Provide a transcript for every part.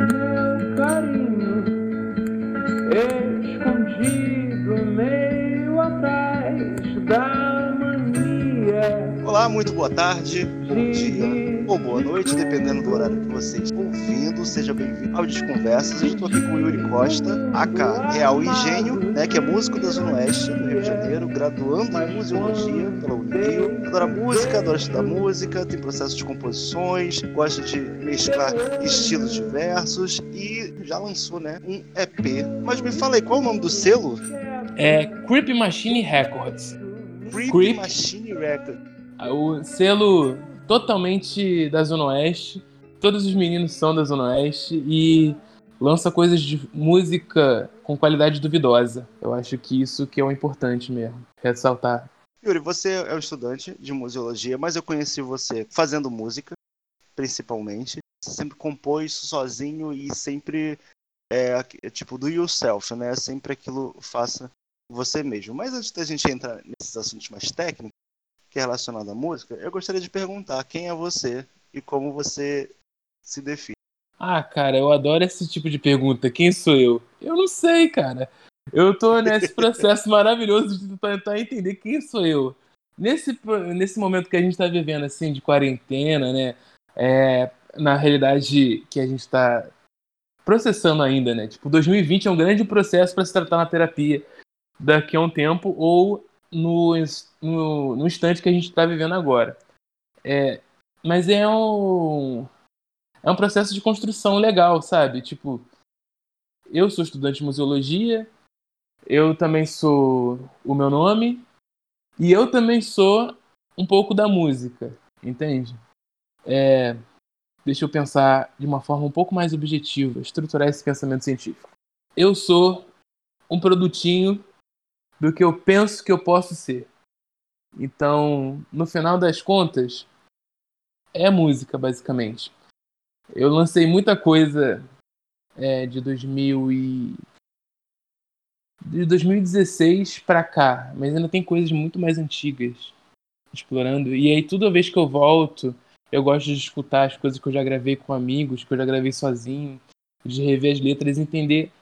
meu carinho escondido meio atrás da mania. Olá, muito boa tarde, bom dia ou boa noite, dependendo do horário que você está ouvindo. Seja bem-vindo ao Desconversas. Eu estou aqui com o Yuri Costa, AK Real Engenho, né, que é músico da Zona Oeste do Rio de Janeiro, graduando em museologia pela Unirio. Adora música, adora estudar música, tem processo de composições, gosta de mesclar estilos diversos e já lançou, né, um EP. Mas me fala aí, qual é o nome do selo? É Creep Machine Records. Creep, Creep. Machine Records. O selo totalmente da Zona Oeste. Todos os meninos são da Zona Oeste e lança coisas de música com qualidade duvidosa. Eu acho que isso que é o importante mesmo, ressaltar. Yuri, você é um estudante de museologia, mas eu conheci você fazendo música, principalmente. Você sempre compôs sozinho e sempre é, tipo do yourself, né? Sempre aquilo faça você mesmo. Mas antes da gente entrar nesses assuntos mais técnicos, que é relacionado à música, eu gostaria de perguntar quem é você e como você se define. Ah, cara, eu adoro esse tipo de pergunta. Quem sou eu? Eu não sei, cara. Eu tô nesse processo maravilhoso de tentar entender quem sou eu. Nesse, nesse momento que a gente tá vivendo, assim, de quarentena, né? É, na realidade que a gente tá processando ainda, né? Tipo, 2020 é um grande processo para se tratar na terapia daqui a um tempo ou no, no, no instante que a gente está vivendo agora. É, mas é um, é um processo de construção legal, sabe? Tipo, eu sou estudante de museologia, eu também sou o meu nome, e eu também sou um pouco da música, entende? É, deixa eu pensar de uma forma um pouco mais objetiva, estruturar esse pensamento científico. Eu sou um produtinho do que eu penso que eu posso ser. Então, no final das contas, é música, basicamente. Eu lancei muita coisa é, de 2000 e... de 2016 para cá, mas ainda tem coisas muito mais antigas explorando. E aí, toda vez que eu volto, eu gosto de escutar as coisas que eu já gravei com amigos, que eu já gravei sozinho, de rever as letras e entender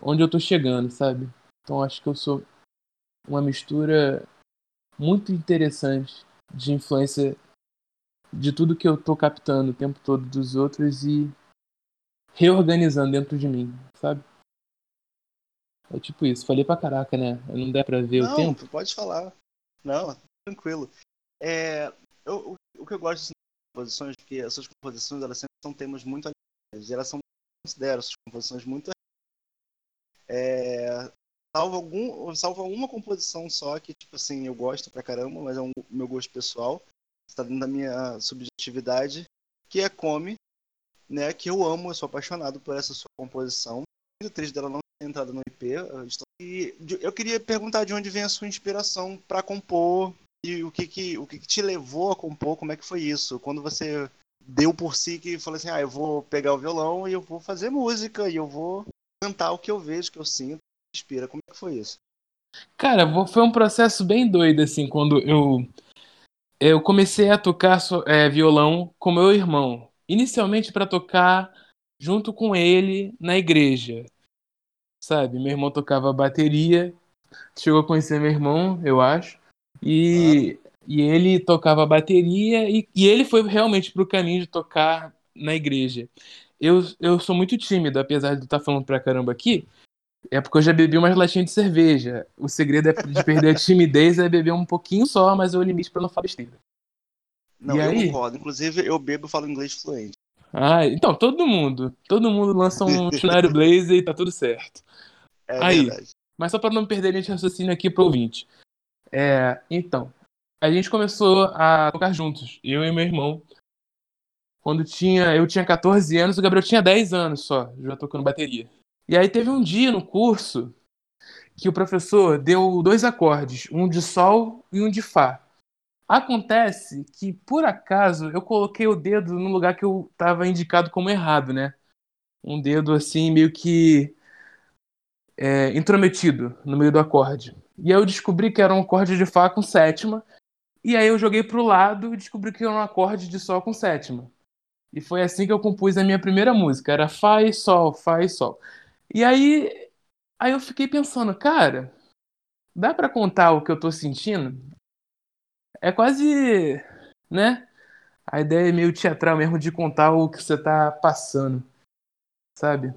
onde eu tô chegando, sabe? Então, acho que eu sou uma mistura muito interessante de influência de tudo que eu tô captando o tempo todo dos outros e reorganizando dentro de mim, sabe? É tipo isso. Falei pra caraca, né? Não dá pra ver Não, o tempo. pode falar. Não, tranquilo. É, eu- o- que eu gosto dessas composições é que essas composições elas sempre são temas muito alinhados. Elas são, considero essas composições muito é, salvo algum, salvo uma composição só que tipo assim eu gosto pra caramba, mas é um meu gosto pessoal, está dentro da minha subjetividade, que é Come, né? Que eu amo, eu sou apaixonado por essa sua composição. Muito triste dela não ter entrado no IP. E eu queria perguntar de onde vem a sua inspiração para compor e o que que, o que que te levou a compor, como é que foi isso? Quando você deu por si que falou assim, ah, eu vou pegar o violão e eu vou fazer música e eu vou cantar o que eu vejo, o que eu sinto, inspira. Como é que foi isso? Cara, foi um processo bem doido, assim, quando eu, eu comecei a tocar é, violão com meu irmão. Inicialmente para tocar junto com ele na igreja, sabe? Meu irmão tocava bateria, chegou a conhecer meu irmão, eu acho, e, e ele tocava bateria, e, e ele foi realmente pro caminho de tocar na igreja. Eu, eu sou muito tímido, apesar de estar falando pra caramba aqui, é porque eu já bebi umas latinhas de cerveja. O segredo é de perder a timidez é beber um pouquinho só, mas é o limite pra não falar besteira. Não, E eu aí? concordo. Inclusive, eu bebo e falo inglês fluente. Ah, então, todo mundo. Todo mundo lança um dicionário Blazer e tá tudo certo. É Aí. verdade. Mas só pra não perder a gente raciocínio aqui pro ouvinte. É, então, a gente começou a tocar juntos, eu e meu irmão. Quando tinha, eu tinha 14 anos, o Gabriel tinha 10 anos só, já tocando bateria. E aí teve um dia no curso que o professor deu dois acordes, um de sol e um de fá. Acontece que, por acaso, eu coloquei o dedo no lugar que eu estava indicado como errado, né? Um dedo assim, meio que é, intrometido no meio do acorde. E aí eu descobri que era um acorde de Fá com sétima. E aí eu joguei pro lado e descobri que era um acorde de Sol com sétima. E foi assim que eu compus a minha primeira música. Era Fá e Sol, Fá e Sol. E aí, aí eu fiquei pensando, cara, dá pra contar o que eu tô sentindo? É quase, né? A ideia é meio teatral mesmo de contar o que você tá passando, sabe?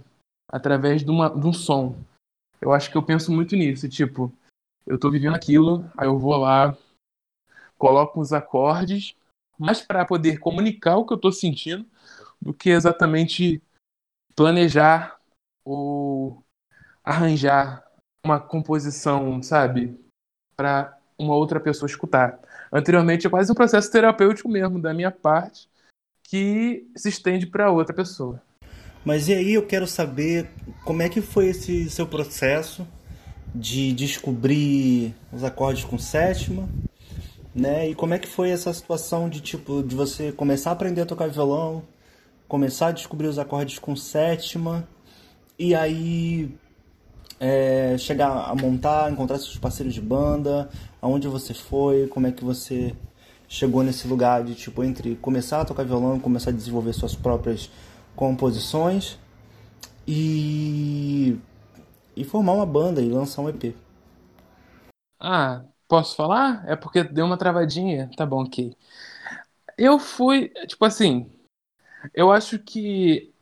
Através de, uma, de um som. Eu acho que eu penso muito nisso, tipo, eu tô vivendo aquilo, aí eu vou lá, coloco os acordes, mas para poder comunicar o que eu tô sentindo, do que exatamente planejar ou arranjar uma composição, sabe, para uma outra pessoa escutar. Anteriormente é quase um processo terapêutico mesmo da minha parte que se estende para outra pessoa. Mas e aí eu quero saber como é que foi esse seu processo de descobrir os acordes com sétima, né? E como é que foi essa situação de tipo de você começar a aprender a tocar violão, começar a descobrir os acordes com sétima e aí é, chegar a montar, encontrar seus parceiros de banda, aonde você foi, como é que você chegou nesse lugar de tipo entre começar a tocar violão começar a desenvolver suas próprias composições e e formar uma banda e lançar um EP. Ah, posso falar? É porque deu uma travadinha. Tá bom, ok. Eu fui, tipo assim, eu acho que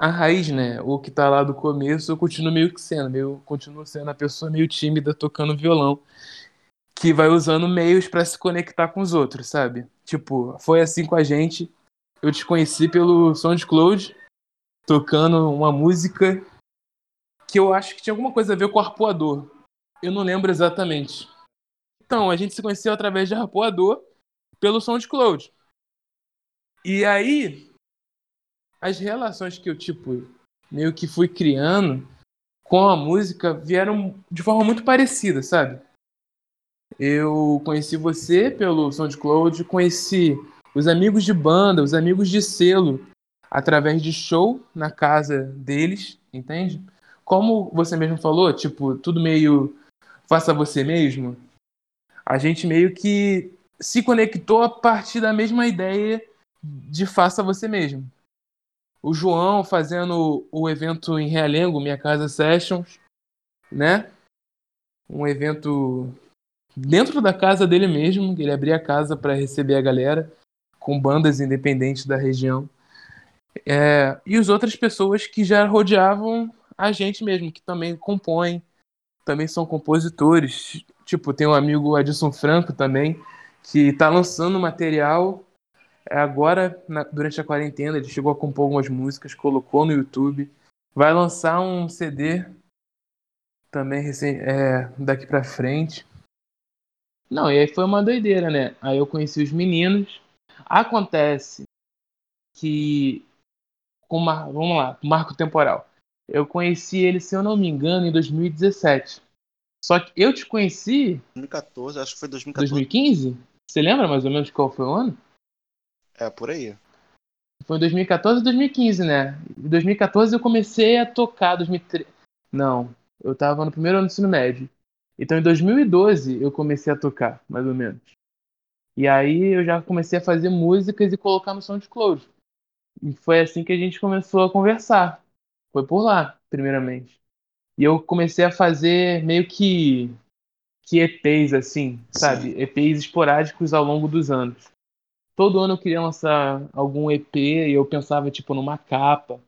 a raiz, né, o que tá lá do começo, eu continuo meio que sendo, meio, continuo sendo a pessoa meio tímida tocando violão, que vai usando meios para se conectar com os outros, sabe? Tipo, foi assim com a gente. Eu te conheci pelo SoundCloud, tocando uma música que eu acho que tinha alguma coisa a ver com o arpoador. Eu não lembro exatamente. Então, a gente se conheceu através de arpoador pelo SoundCloud. E aí, as relações que eu, tipo, meio que fui criando com a música vieram de forma muito parecida, sabe? Eu conheci você pelo SoundCloud, conheci os amigos de banda, os amigos de selo, através de show na casa deles, entende? Como você mesmo falou, tipo, tudo meio faça você mesmo. A gente meio que se conectou a partir da mesma ideia de faça você mesmo o João fazendo o evento em Realengo, Minha Casa Sessions, né? Um evento dentro da casa dele mesmo, ele abria a casa para receber a galera com bandas independentes da região. É, e as outras pessoas que já rodeavam a gente mesmo, que também compõem, também são compositores. Tipo, tem um amigo Adilson Franco também, que está lançando material agora, na, durante a quarentena, ele chegou a compor algumas músicas, colocou no YouTube. Vai lançar um CD também é, daqui pra frente. Não, e aí foi uma doideira, né? Aí eu conheci os meninos. Acontece que. Com uma, vamos lá, marco temporal. Eu conheci ele, se eu não me engano, em 2017. Só que eu te conheci. 2014, acho que foi 2014. 2015? Você lembra mais ou menos qual foi o ano? É, por aí. Foi 2014 e 2015, né? Em 2014 eu comecei a tocar. 2013... Não, eu tava no primeiro ano do ensino médio. Então em 2012 eu comecei a tocar, mais ou menos. E aí eu já comecei a fazer músicas e colocar no SoundCloud. E foi assim que a gente começou a conversar. Foi por lá, primeiramente. E eu comecei a fazer meio que que EPs assim, sabe? Sim. EPs esporádicos ao longo dos anos todo ano eu queria lançar algum EP e eu pensava, tipo, numa capa.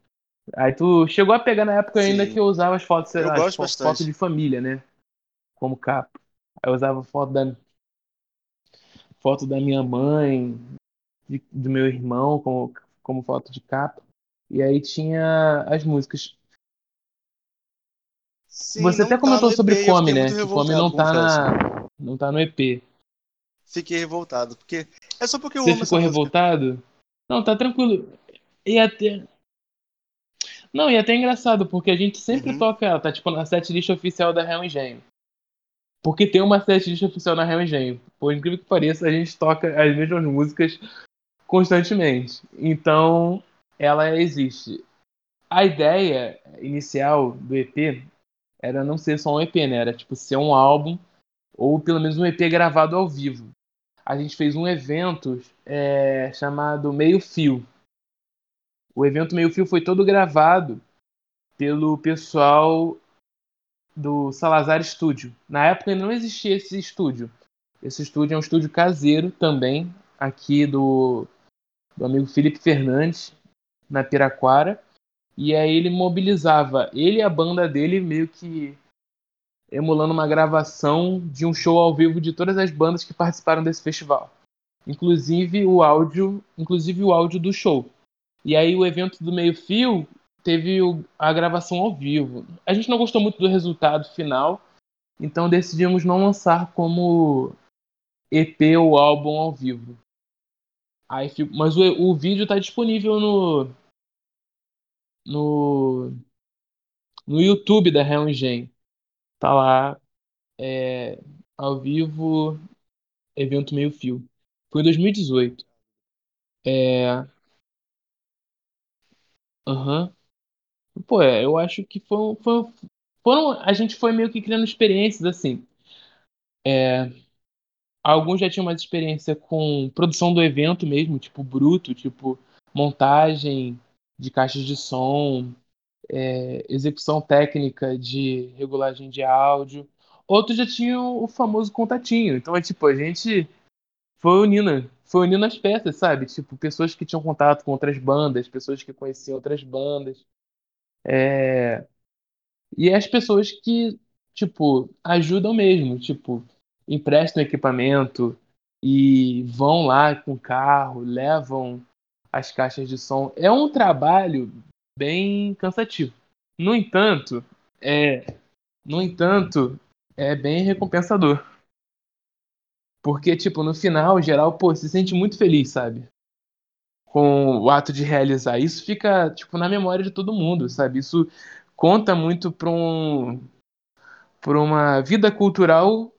Aí tu chegou a pegar na época Sim. ainda que eu usava as fotos, eu as fotos, de família, né? Como capa. Aí eu usava foto da foto da minha mãe, de, do meu irmão como, como foto de capa. E aí tinha as músicas. Sim, Você até tá comentou tá sobre EP, Come, né? Que Come não tá, na, não tá no EP fiquei revoltado. Porque é só porque eu Você ficou revoltado? Não, tá tranquilo. E até. Não, e até engraçado, porque a gente sempre uhum. toca ela, tá tipo na setlist oficial da Real Engenho. Porque tem uma setlist oficial na Real Engenho. Por incrível que pareça, a gente toca as mesmas músicas constantemente. Então, ela existe. A ideia inicial do EP era não ser só um EP, né? Era tipo ser um álbum ou pelo menos um EP gravado ao vivo a gente fez um evento é, chamado Meio Fio. o evento Meio Fio foi todo gravado pelo pessoal do Salazar Studio. Na época não existia esse estúdio. Esse estúdio é um estúdio caseiro também, aqui do, do amigo Felipe Fernandes, na Piraquara. E aí ele mobilizava ele e a banda dele meio que emulando uma gravação de um show ao vivo de todas as bandas que participaram desse festival. Inclusive o áudio, inclusive o áudio do show. E aí o evento do Meio Fio teve a gravação ao vivo. A gente não gostou muito do resultado final, então decidimos não lançar como EP ou álbum ao vivo. Aí, mas o, o vídeo está disponível no, no no YouTube da Real Engenho. Tá lá é, ao vivo, evento meio fio. Foi em 2018. É. Aham. Pô, é, eu acho que foi, foi, foram. A gente foi meio que criando experiências assim. É, alguns já tinham mais experiência com produção do evento mesmo, tipo bruto, tipo montagem de caixas de som, é, execução técnica de regulagem de áudio. Outros já tinham o famoso contatinho. Então é tipo, a gente foi unindo, foi unindo as peças, sabe? Tipo, pessoas que tinham contato com outras bandas, pessoas que conheciam outras bandas. É... E as pessoas que, tipo, ajudam mesmo, tipo, emprestam equipamento e vão lá com o carro, levam as caixas de som. É um trabalho bem cansativo. No entanto, é, no entanto, é bem recompensador. Porque, tipo, no final, geral, pô, se sente muito feliz, sabe? Com o ato de realizar. Isso fica, tipo, na memória de todo mundo, sabe? Isso conta muito para um, pra uma vida cultural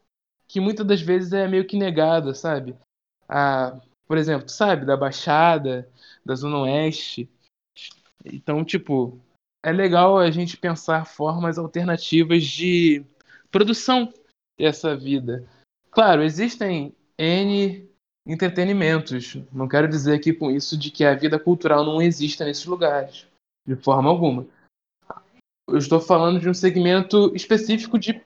que muitas das vezes é meio que negada, sabe? A, por exemplo, sabe, da Baixada, da Zona Oeste. Então, tipo, é legal a gente pensar formas alternativas de produção dessa vida. Claro, existem N entretenimentos. Não quero dizer aqui com isso de que a vida cultural não exista nesses lugares, de forma alguma. Eu estou falando de um segmento específico de,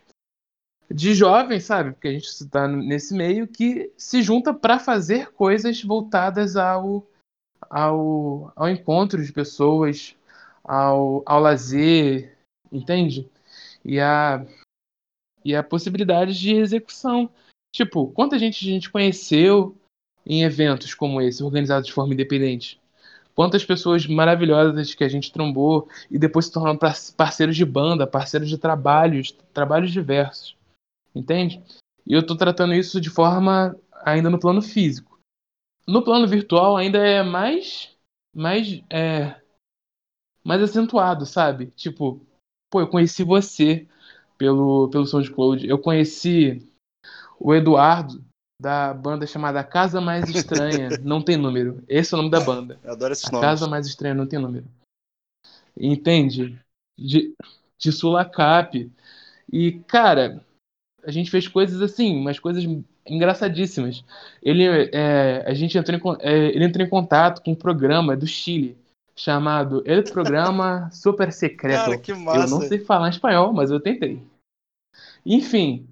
de jovens, sabe? Porque a gente está nesse meio que se junta para fazer coisas voltadas ao, ao, ao encontro de pessoas, ao, ao lazer, entende? E a, e a possibilidade de execução. Tipo, quanta gente a gente conheceu em eventos como esse, organizados de forma independente? Quantas pessoas maravilhosas que a gente trombou e depois se tornaram parceiros de banda, parceiros de trabalhos, trabalhos diversos. Entende? E eu estou tratando isso de forma ainda no plano físico. No plano virtual ainda é mais mais é, mais acentuado, sabe? Tipo, pô, eu conheci você pelo pelo SoundCloud. Eu conheci o Eduardo, da banda chamada Casa Mais Estranha, não tem número. Esse é o nome da banda. Eu adoro esses A nomes. Casa Mais Estranha não tem número. Entende? De, de Sulacap. E, cara, a gente fez coisas assim, umas coisas engraçadíssimas. Ele, é, a gente entrou em, é, ele entrou em contato com um programa do Chile chamado El Programa Super Secreto. Cara, que massa. Eu não sei falar espanhol, mas eu tentei. Enfim,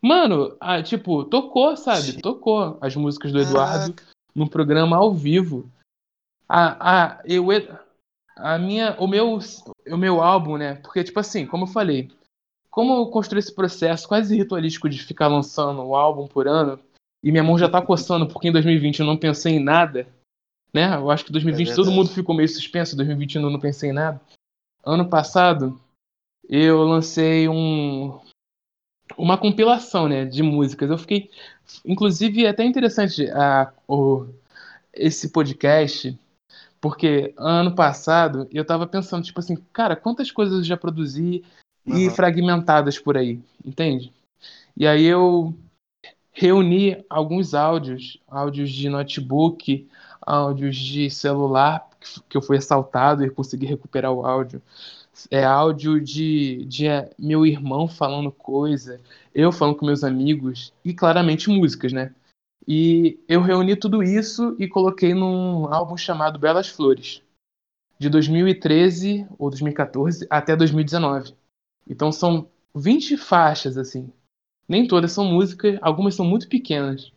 Mano, ah, tipo, tocou, sabe? Tocou as músicas do Eduardo no programa ao vivo. A, a, eu, a minha, o meu, o meu álbum, né? Porque, tipo assim, como eu falei, como eu construí esse processo quase ritualístico de ficar lançando o álbum por ano, e minha mão já tá coçando porque em 2020 eu não pensei em nada, né? Eu acho que em 2020 É todo mundo ficou meio suspenso, em 2021 eu não pensei em nada. Ano passado, eu lancei um, uma compilação, né, de músicas. Eu fiquei, inclusive, é até interessante a, o, esse podcast, porque ano passado eu tava pensando, tipo assim, cara, quantas coisas eu já produzi e Aham. fragmentadas por aí, entende? E aí eu reuni alguns áudios, áudios de notebook, áudios de celular, que eu fui assaltado e consegui recuperar o áudio. É áudio de, de é, meu irmão falando coisa, eu falando com meus amigos e claramente músicas, né? E eu reuni tudo isso e coloquei num álbum chamado Belas Flores. de 2013 ou 2014 até 2019. Então são 20 faixas assim. Nem todas são músicas, algumas são muito pequenas.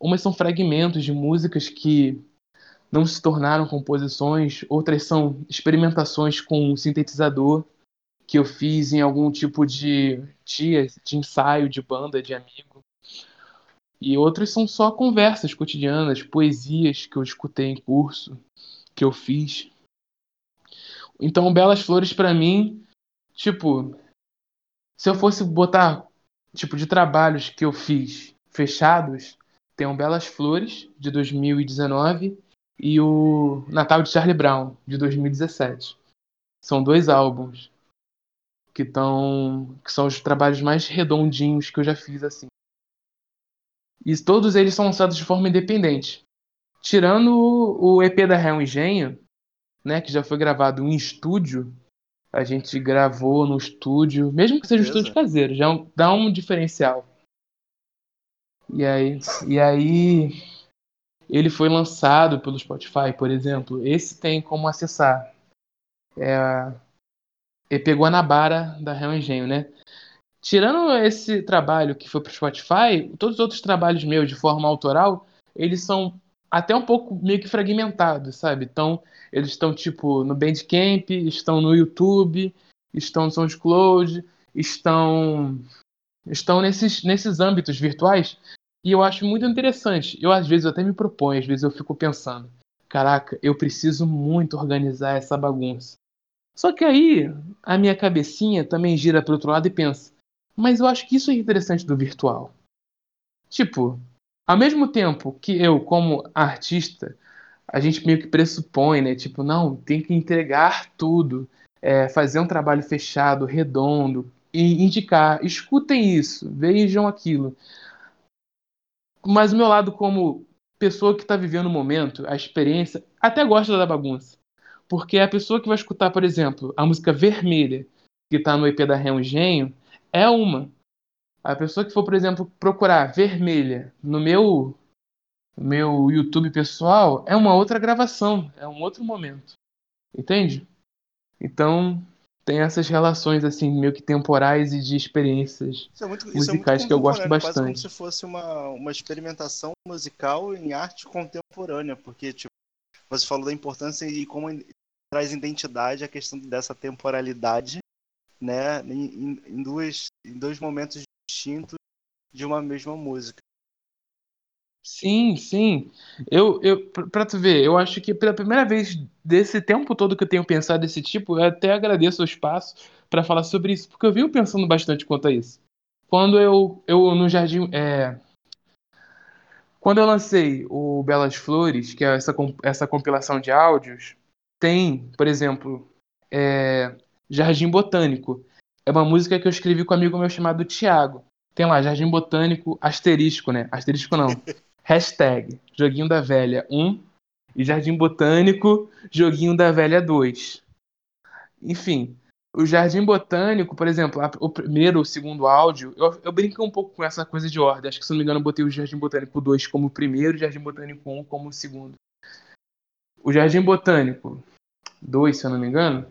Umas são fragmentos de músicas que não se tornaram composições, outras são experimentações com sintetizador que eu fiz em algum tipo de dia de ensaio de banda de amigo. E outros são só conversas cotidianas, poesias que eu escutei em curso, que eu fiz. Então, Belas Flores para mim, tipo, se eu fosse botar tipo de trabalhos que eu fiz fechados, tem o Belas Flores de 2019 e o Natal de Charlie Brown de 2017. São dois álbuns que estão que são os trabalhos mais redondinhos que eu já fiz assim. E todos eles são lançados de forma independente. Tirando o EP da Real Engenho, né, que já foi gravado em estúdio, a gente gravou no estúdio, mesmo que seja um estúdio caseiro, já é dá um diferencial. E aí, e aí ele foi lançado pelo Spotify, por exemplo. Esse tem como acessar. É EP Guanabara da Real Engenho, né? Tirando esse trabalho que foi pro Spotify, todos os outros trabalhos meus de forma autoral, eles são até um pouco meio que fragmentados, sabe? Então, eles estão tipo no Bandcamp, estão no YouTube, estão no SoundCloud, estão estão nesses nesses âmbitos virtuais e eu acho muito interessante. Eu às vezes até me proponho, às vezes eu fico pensando, caraca, eu preciso muito organizar essa bagunça. Só que aí a minha cabecinha também gira para outro lado e pensa, mas eu acho que isso é interessante do virtual. Tipo, ao mesmo tempo que eu, como artista, a gente meio que pressupõe, né? Tipo, não, tem que entregar tudo, é, fazer um trabalho fechado, redondo, e indicar, escutem isso, vejam aquilo. Mas o meu lado, como pessoa que está vivendo o momento, a experiência, até gosta da bagunça. Porque a pessoa que vai escutar, por exemplo, a música Vermelha, que está no EP da Real Engenho, é uma. A pessoa que for, por exemplo, procurar vermelha no meu meu YouTube pessoal é uma outra gravação, é um outro momento. Entende? Então, tem essas relações assim meio que temporais e de experiências é muito, é musicais é que eu gosto bastante. Quase como se fosse uma, uma experimentação musical em arte contemporânea, porque tipo, você falou da importância e como traz identidade a questão dessa temporalidade né, em, em, duas, em dois momentos distintos de uma mesma música. Sim, sim. Eu, eu, pra tu ver, eu acho que pela primeira vez desse tempo todo que eu tenho pensado desse tipo, eu até agradeço o espaço para falar sobre isso, porque eu venho pensando bastante quanto a isso. Quando eu, eu no Jardim. É... Quando eu lancei o Belas Flores, que é essa, essa compilação de áudios, tem, por exemplo, é... Jardim Botânico. É uma música que eu escrevi com um amigo meu chamado Tiago. Tem lá, Jardim Botânico, asterisco, né? Asterisco não. Hashtag Joguinho da Velha 1 e Jardim Botânico, Joguinho da Velha 2. Enfim, o Jardim Botânico, por exemplo, o primeiro, o segundo áudio, eu, eu brinco um pouco com essa coisa de ordem. Acho que, se não me engano, eu botei o Jardim Botânico 2 como o primeiro o Jardim Botânico 1 como o segundo. O Jardim Botânico 2, se eu não me engano,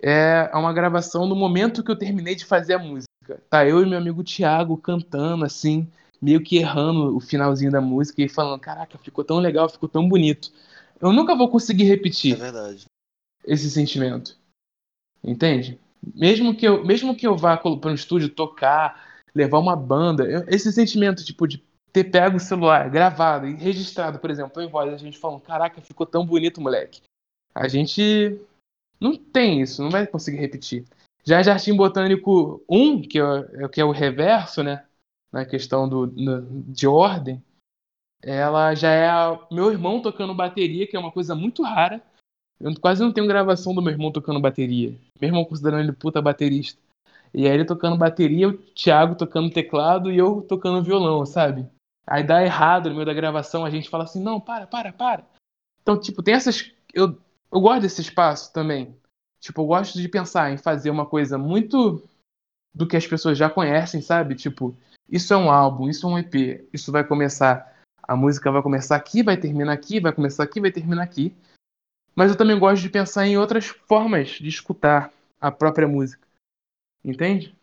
é uma gravação no momento que eu terminei de fazer a música. Tá eu e meu amigo Thiago cantando assim, meio que errando o finalzinho da música e falando: Caraca, ficou tão legal, ficou tão bonito. Eu nunca vou conseguir repetir é esse sentimento. Entende? Mesmo que eu, mesmo que eu vá para um estúdio tocar, levar uma banda, eu, esse sentimento tipo de ter pego o celular, gravado e registrado, por exemplo, em voz, a gente falando: Caraca, ficou tão bonito, moleque. A gente não tem isso, não vai conseguir repetir. Já Jardim Botânico 1, que é, que é o reverso, né? Na questão do, de ordem, ela já é a, meu irmão tocando bateria, que é uma coisa muito rara. Eu quase não tenho gravação do meu irmão tocando bateria. Meu irmão considerando ele puta baterista. E aí ele tocando bateria, o Thiago tocando teclado e eu tocando violão, sabe? Aí dá errado no meio da gravação, a gente fala assim, não, para, para, para. Então, tipo, tem essas. Eu, eu gosto desse espaço também. Tipo, eu gosto de pensar em fazer uma coisa muito do que as pessoas já conhecem, sabe? Tipo, isso é um álbum, isso é um EP, isso vai começar, a música vai começar aqui, vai terminar aqui, vai começar aqui, vai terminar aqui. Mas eu também gosto de pensar em outras formas de escutar a própria música. Entende?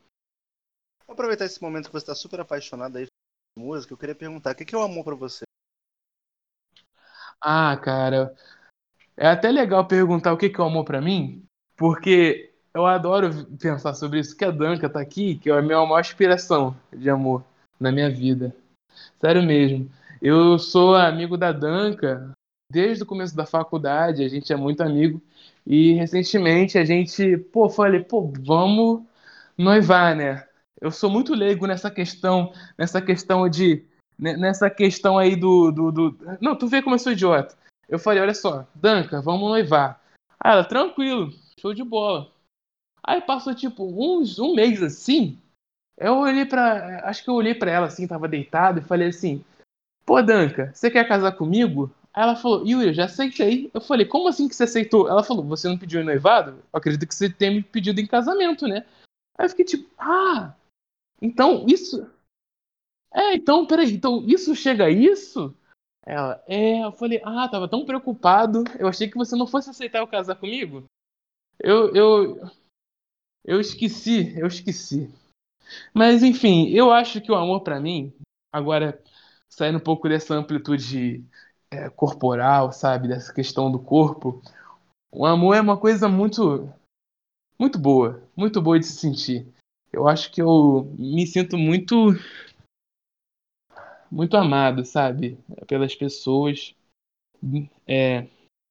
Vou aproveitar esse momento que você tá super apaixonado aí por música, eu queria perguntar, o que que é o amor pra você? Ah, cara, é até legal perguntar o que que é o amor pra mim, porque eu adoro pensar sobre isso, que a Danca tá aqui, que é a minha maior inspiração de amor na minha vida. Sério mesmo. Eu sou amigo da Danca desde o começo da faculdade, a gente é muito amigo. E recentemente a gente, pô, falei, pô, vamos noivar, né? Eu sou muito leigo nessa questão, nessa questão de, nessa questão aí do, do, do... Não, tu vê como eu sou idiota. Eu falei, olha só, Danca, vamos noivar. Aí ela, tranquilo, show de bola. Aí passou tipo uns um mês assim. Eu olhei pra. Acho que eu olhei pra ela assim, tava deitado, e falei assim: Pô, Danca, você quer casar comigo? Aí ela falou, Yuri, eu já aceitei. Eu falei, como assim que você aceitou? Ela falou, você não pediu em noivado? Eu acredito que você tenha me pedido em casamento, né? Aí eu fiquei tipo, ah, então isso. É, então, peraí, então isso chega a isso? Ela, é, eu falei, ah, tava tão preocupado, eu achei que você não fosse aceitar eu casar comigo. Eu, eu, eu esqueci, eu esqueci. Mas enfim, eu acho que o amor pra mim, agora saindo um pouco dessa amplitude é, corporal, sabe, dessa questão do corpo, o amor é uma coisa muito, muito boa, muito boa de se sentir. Eu acho que eu me sinto muito, muito amado, sabe, pelas pessoas. É,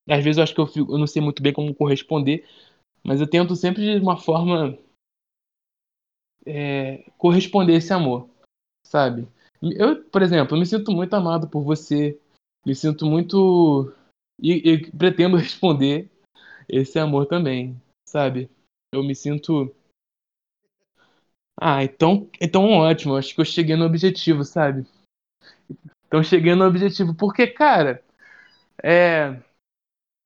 às vezes eu acho que eu, fico, eu não sei muito bem como corresponder, mas eu tento sempre de uma forma é, corresponder esse amor, sabe? Eu, por exemplo, me sinto muito amado por você, me sinto muito e, e pretendo responder esse amor também, sabe? Eu me sinto ah, então, então ótimo. Acho que eu cheguei no objetivo, sabe? Então cheguei no objetivo. Porque, cara, é,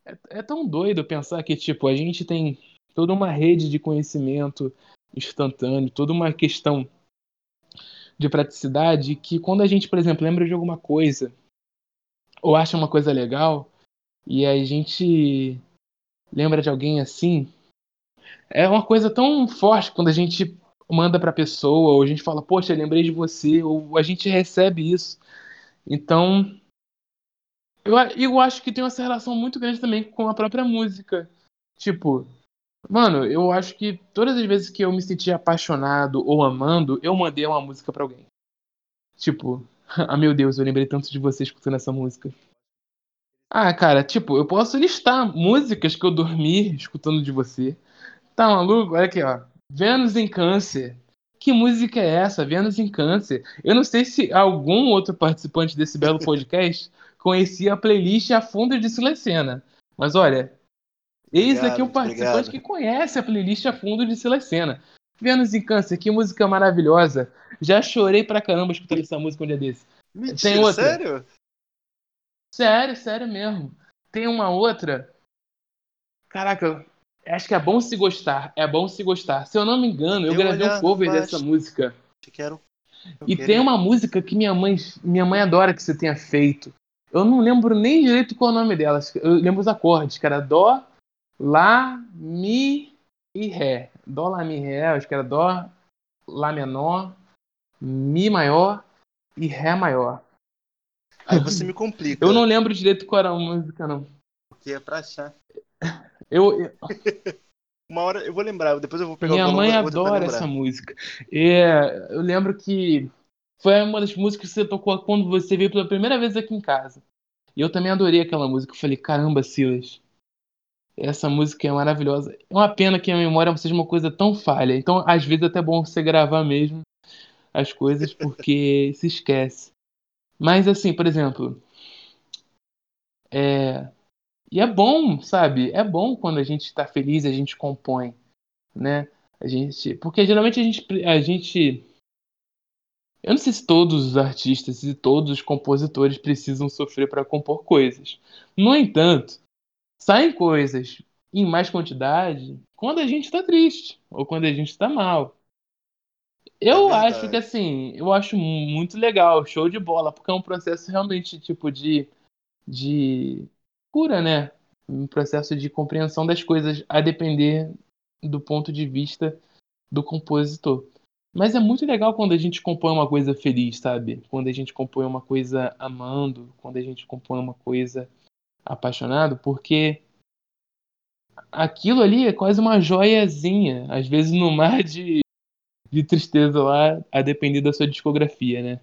é, é tão doido pensar que, tipo, a gente tem toda uma rede de conhecimento instantâneo, toda uma questão de praticidade que quando a gente, por exemplo, lembra de alguma coisa ou acha uma coisa legal e a gente lembra de alguém assim, é uma coisa tão forte quando a gente manda para a pessoa, ou a gente fala, poxa, lembrei de você, ou a gente recebe isso. Então, eu, eu acho que tem essa relação muito grande também com a própria música. Tipo, mano, eu acho que todas as vezes que eu me senti apaixonado ou amando, eu mandei uma música para alguém. Tipo, ah meu Deus, eu lembrei tanto de você escutando essa música. Ah, cara, tipo, eu posso listar músicas que eu dormi escutando de você. Tá maluco? Olha aqui, ó. Vênus em Câncer. Que música é essa? Vênus em Câncer. Eu não sei se algum outro participante desse belo podcast conhecia a playlist A Fundo de Silecena. Mas olha, eis aqui o participante obrigado. que conhece a playlist A Fundo de Silecena. Vênus em Câncer, que música maravilhosa. Já chorei pra caramba escutando essa música um dia desse. Mentira, Tem outra. sério? Sério, sério mesmo. Tem uma outra. Caraca, acho que é bom se gostar. É bom se gostar. Se eu não me engano, eu uma gravei um cover abaixo. dessa música. Quero. eu E tem uma música que minha mãe, minha mãe adora que você tenha feito. Eu não lembro nem direito qual é o nome dela. Eu lembro os acordes, que era Dó, Lá, Mi e Ré. Dó, Lá, Mi, Ré. Acho que era Dó, Lá menor, Mi maior e Ré maior. Aí você me complica. Eu não lembro direito qual era a música, não. Porque é pra achar. Eu, eu- Uma hora eu vou lembrar, depois eu vou pegar minha o mãe adora essa música. É, eu lembro que foi uma das músicas que você tocou quando você veio pela primeira vez aqui em casa. E eu também adorei aquela música. Eu falei, caramba, Silas, essa música é maravilhosa. É uma pena que a memória seja uma coisa tão falha. Então, às vezes, é até bom você gravar mesmo as coisas, porque se esquece. Mas, assim, por exemplo, é... E é bom, sabe? É bom quando a gente tá feliz, a gente compõe, né? A gente... Porque geralmente a gente... A gente... Eu não sei se todos os artistas e todos os compositores precisam sofrer para compor coisas. No entanto, saem coisas em mais quantidade quando a gente tá triste ou quando a gente tá mal. Eu É acho que assim, eu acho muito legal, show de bola, porque é um processo realmente tipo de de cura, né? um processo de compreensão das coisas a depender do ponto de vista do compositor. Mas é muito legal quando a gente compõe uma coisa feliz, sabe? Quando a gente compõe uma coisa amando, quando a gente compõe uma coisa apaixonado, porque aquilo ali é quase uma joiazinha, às vezes no mar de, de tristeza lá, a depender da sua discografia, né?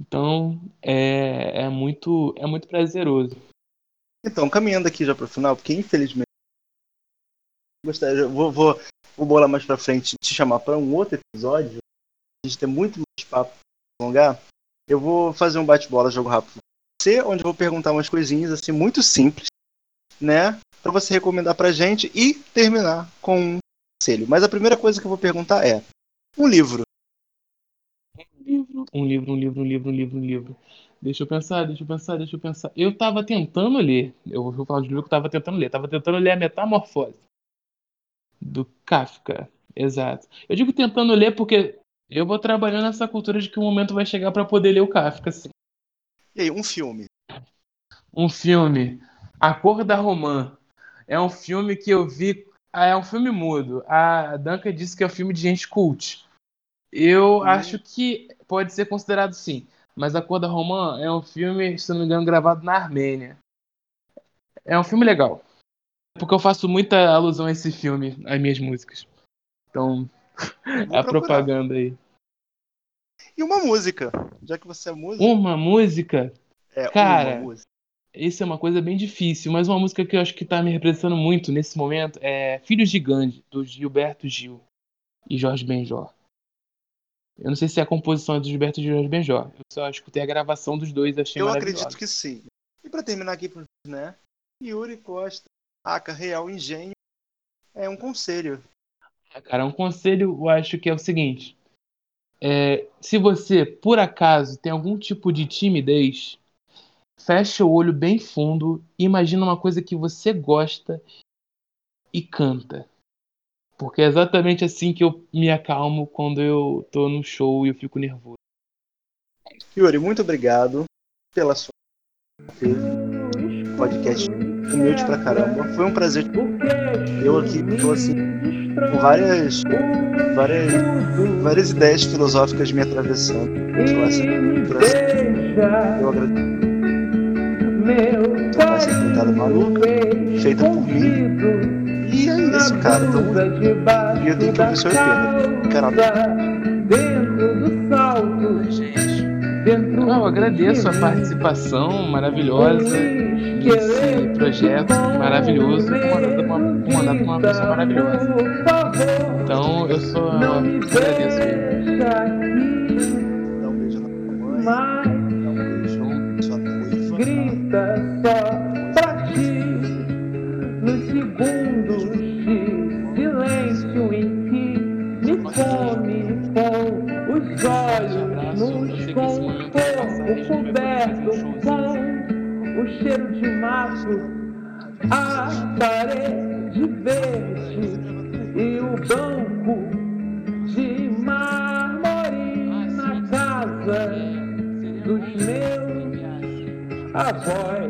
Então é, é muito é muito prazeroso. Então, caminhando aqui já para o final, porque infelizmente gostaria, vou, vou, vou bolar mais para frente te chamar para um outro episódio. A gente tem muito mais papo para alongar. Eu vou fazer um bate-bola, jogo rápido você, onde eu vou perguntar umas coisinhas assim muito simples, né, para você recomendar pra gente e terminar com um conselho. Mas a primeira coisa que eu vou perguntar é um livro. Um livro, um livro, um livro, um livro, um livro. Deixa eu pensar, deixa eu pensar, deixa eu pensar. Eu tava tentando ler, eu vou falar de livro que eu tava tentando ler. tava tentando ler a Metamorfose do Kafka. Exato. Eu digo tentando ler porque eu vou trabalhando nessa cultura de que o momento vai chegar para poder ler o Kafka. Assim. E aí, um filme? Um filme. A Cor da Romã. É um filme que eu vi. É um filme mudo. A Duncan disse que é um filme de gente cult. Eu hum. acho que pode ser considerado sim. Mas A Cor da Romã é um filme, se não me engano, gravado na Armênia. É um filme legal. Porque eu faço muita alusão a esse filme, às minhas músicas. Então, é a propaganda aí. E uma música, já que você é música. Uma música? É, Cara, uma música. isso é uma coisa bem difícil, mas uma música que eu acho que tá me representando muito nesse momento é Filhos de Gandhi, do Gilberto Gil e Jorge Benjor. Eu não sei se é a composição é do Gilberto Gil e Jorge Benjor. Eu só escutei a gravação dos dois achei Eu acredito que sim. E para terminar aqui, né? Yuri Costa, Aca Real Engenho, é um conselho. Cara, um conselho eu acho que é o seguinte. É, se você, por acaso, tem algum tipo de timidez, fecha o olho bem fundo, imagina uma coisa que você gosta e canta. Porque é exatamente assim que eu me acalmo quando eu tô no show e eu fico nervoso. Yuri, muito obrigado pela sua podcast humilde pra caramba. Foi um prazer. Eu aqui tô assim, com várias, várias, várias ideias filosóficas me atravessando. Então, essa, eu agradeço. Então, essa maluca, feita por mim. E isso, cara. Então, eu tenho que ouvir seu EP. Caralho. Não, eu agradeço a participação maravilhosa nesse projeto maravilhoso, comandado por uma, comandado por uma pessoa maravilhosa. Então eu só agradeço. Dá um beijo na mãe. Dá um beijo na sua noiva. Grita só coberto com o cheiro de mato, a parede verde e o banco de mármore na casa dos meus avós.